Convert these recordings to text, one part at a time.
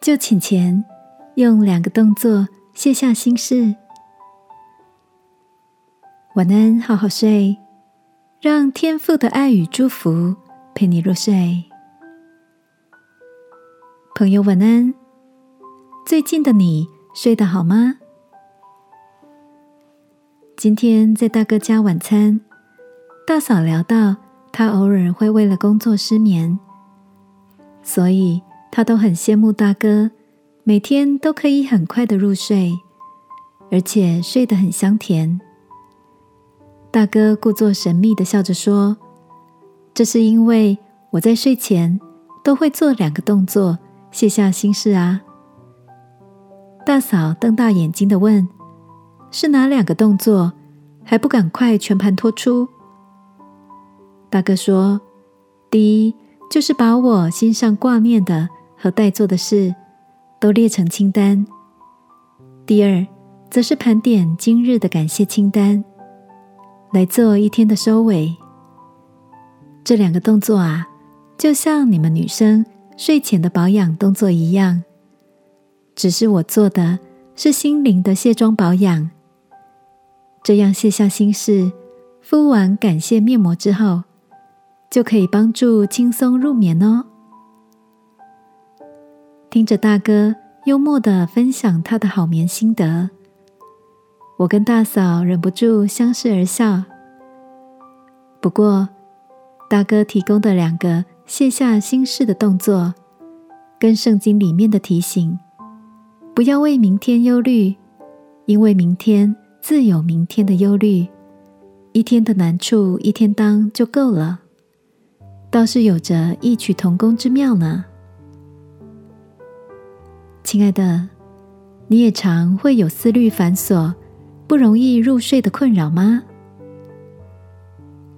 就请前用两个动作卸下心事。晚安，好好睡，让天父的爱与祝福陪你入睡。朋友，晚安。最近的你睡得好吗？今天在大哥家晚餐，大嫂聊到她偶尔会为了工作失眠，所以他都很羡慕大哥，每天都可以很快的入睡，而且睡得很香甜。大哥故作神秘的笑着说：“这是因为我在睡前都会做两个动作，卸下心事啊。”大嫂瞪大眼睛的问：“是哪两个动作？还不赶快全盘托出？”大哥说：“第一就是把我心上挂念的和待做的事都列成清单；第二，则是盘点今日的感谢清单。”来做一天的收尾。这两个动作啊，就像你们女生睡前的保养动作一样，只是我做的是心灵的卸妆保养。这样卸下心事，敷完感谢面膜之后，就可以帮助轻松入眠哦。听着大哥幽默的分享他的好眠心得。我跟大嫂忍不住相视而笑。不过，大哥提供的两个卸下心事的动作，跟圣经里面的提醒“不要为明天忧虑，因为明天自有明天的忧虑，一天的难处一天当就够了”，倒是有着异曲同工之妙呢。亲爱的，你也常会有思虑繁琐。不容易入睡的困扰吗？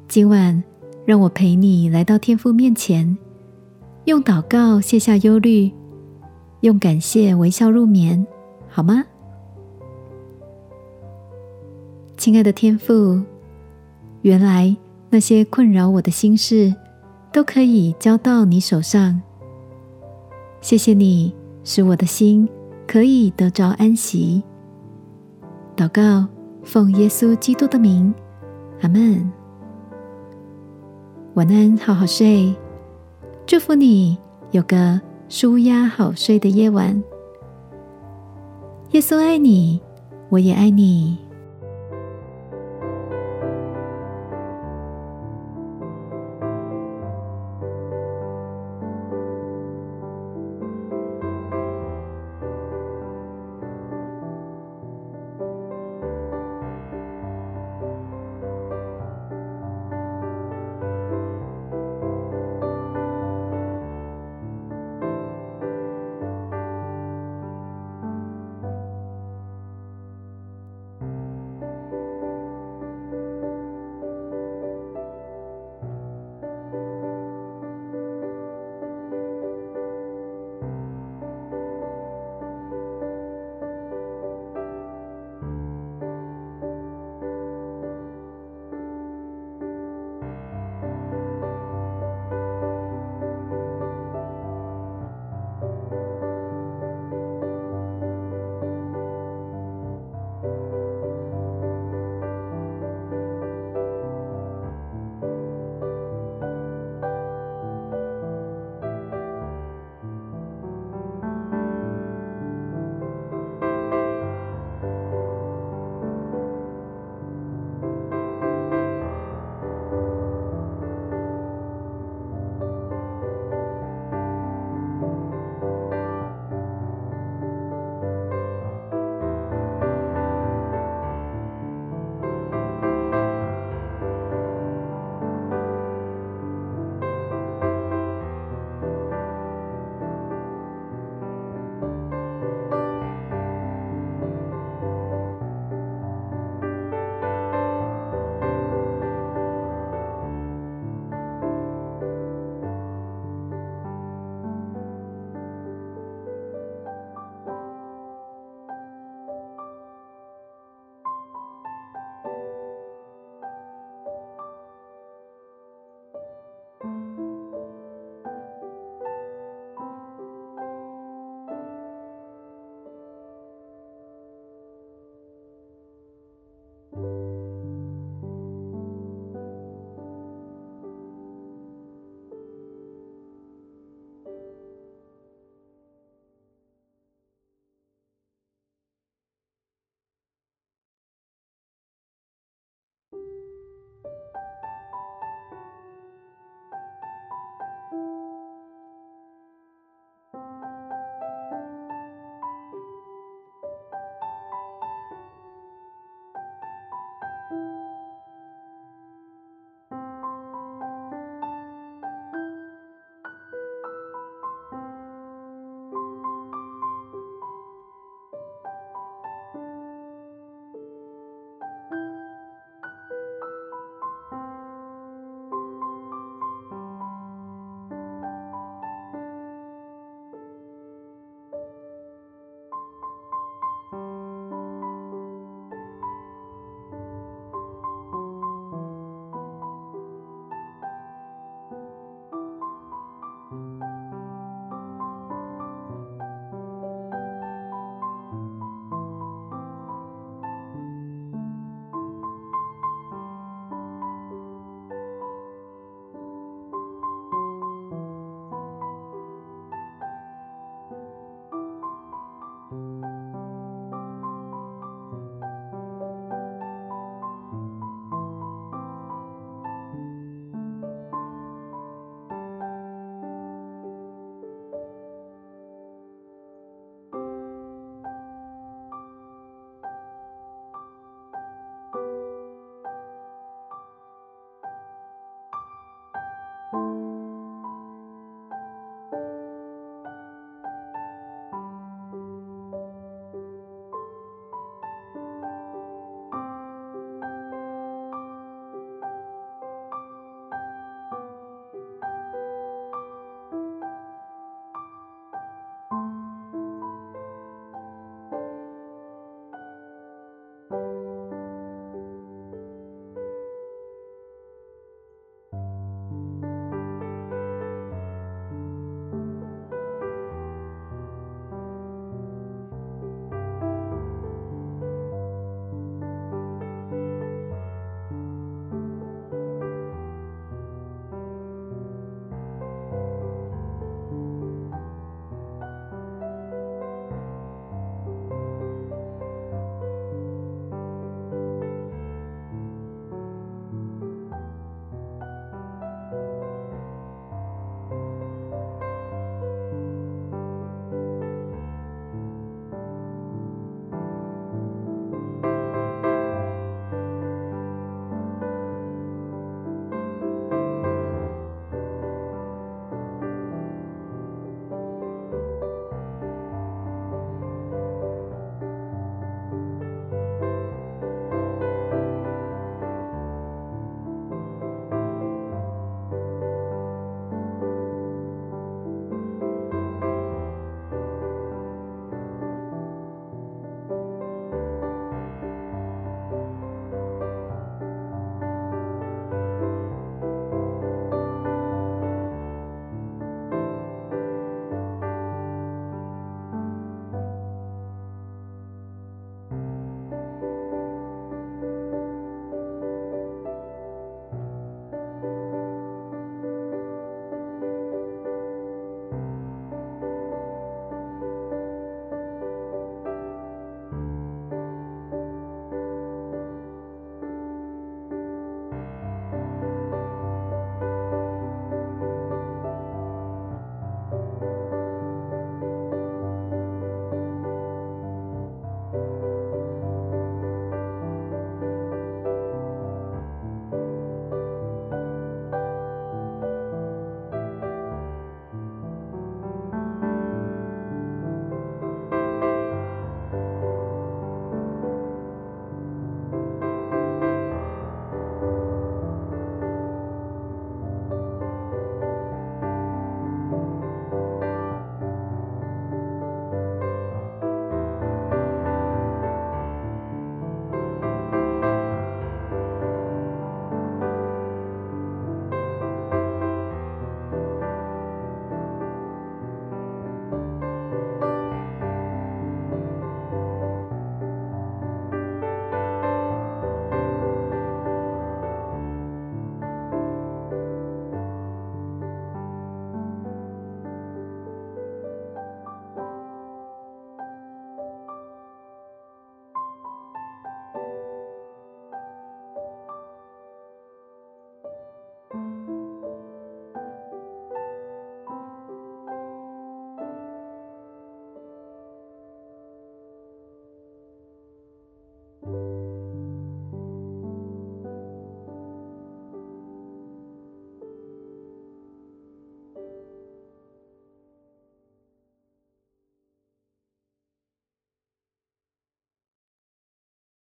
今晚让我陪你来到天父面前，用祷告卸下忧虑，用感谢微笑入眠，好吗？亲爱的天父，原来那些困扰我的心事都可以交到你手上。谢谢你，使我的心可以得着安息。祷告，奉耶稣基督的名，阿门。晚安，好好睡。祝福你有个舒压好睡的夜晚。耶稣爱你，我也爱你。